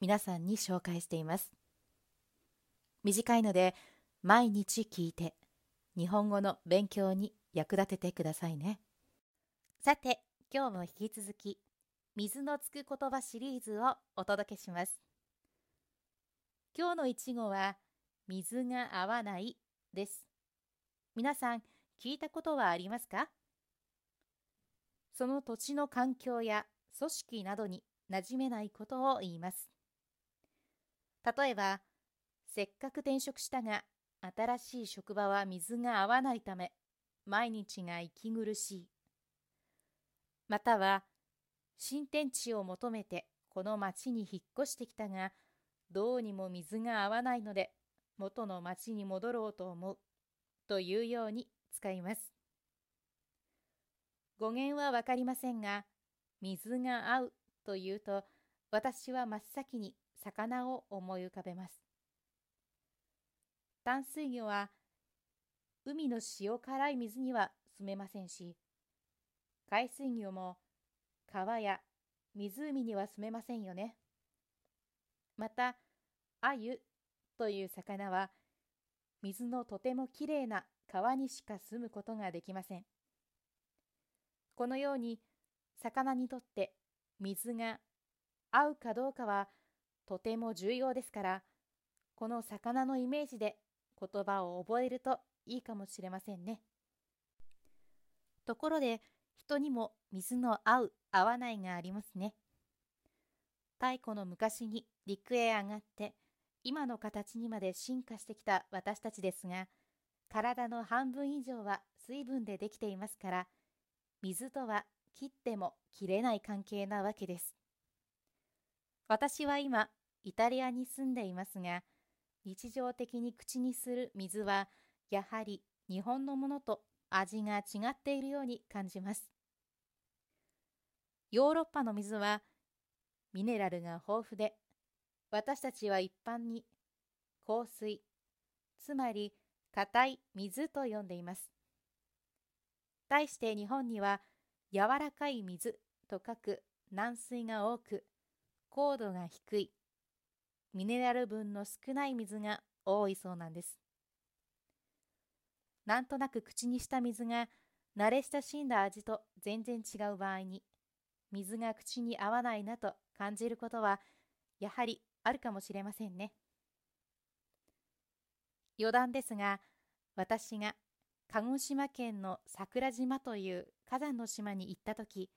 皆さんに紹介しています。短いので毎日聞いて日本語の勉強に役立ててくださいね。さて、今日も引き続き水のつく言葉シリーズをお届けします。今日の一語は水が合わないです。皆さん聞いたことはありますか？その土地の環境や組織などに馴染めないことを言います。例えば、せっかく転職したが、新しい職場は水が合わないため、毎日が息苦しい。または、新天地を求めてこの町に引っ越してきたが、どうにも水が合わないので、元の町に戻ろうと思う。というように使います。語源はわかりませんが、水が合うというと、私は真っ先に魚を思い浮かべます。淡水魚は海の塩辛い水には住めませんし、海水魚も川や湖には住めませんよね。また、アユという魚は水のとてもきれいな川にしか住むことができません。このように魚にとって水が合うかどうかはとても重要ですから、この魚のイメージで言葉を覚えるといいかもしれませんね。ところで、人にも水の合う合わないがありますね。太古の昔に陸へ上がって今の形にまで進化してきた私たちですが体の半分以上は水分でできていますから水とは切っても切れない関係なわけです。私は今イタリアに住んでいますが日常的に口にする水はやはり日本のものと味が違っているように感じます。ヨーロッパの水はミネラルが豊富で私たちは一般に香水つまり硬い水と呼んでいます。対して日本には柔らかい水と書く軟水が多く高度が低いミネラル分の少ない水が多いそうなんです。なんとなく口にした水が慣れ親しんだ味と全然違う場合に水が口に合わないなと感じることはやはりあるかもしれませんね。余談ですが私が鹿児島県の桜島という火山の島に行った時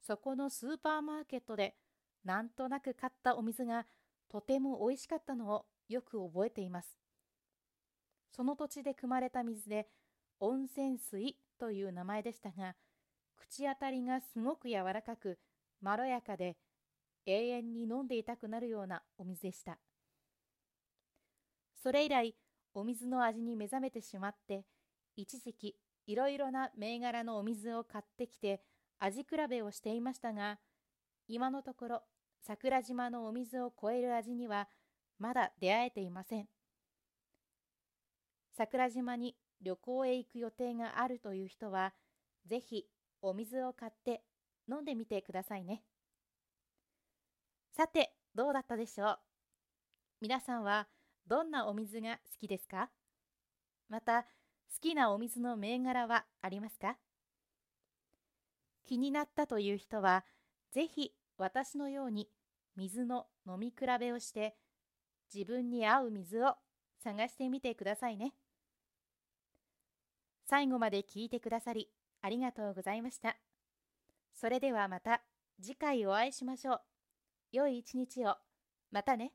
そこのスーパーマーケットでなんとなく買ったお水がとても美味しかったのをよく覚えています。その土地で汲まれた水で温泉水という名前でしたが、口当たりがすごく柔らかく、まろやかで、永遠に飲んでいたくなるようなお水でした。それ以来、お水の味に目覚めてしまって、一時期いろいろな銘柄のお水を買ってきて味比べをしていましたが、今のところ桜島のお水を超える味にはまだ出会えていません。桜島に旅行へ行く予定があるという人は、ぜひお水を買って飲んでみてくださいね。さて、どうだったでしょう？皆さんはどんなお水が好きですか？また、好きなお水の銘柄はありますか？気になったという人は、ぜひ私のように水の飲み比べをして自分に合う水を探してみてくださいね。最後まで聞いてくださりありがとうございました。それではまた次回お会いしましょう。良い一日を。またね。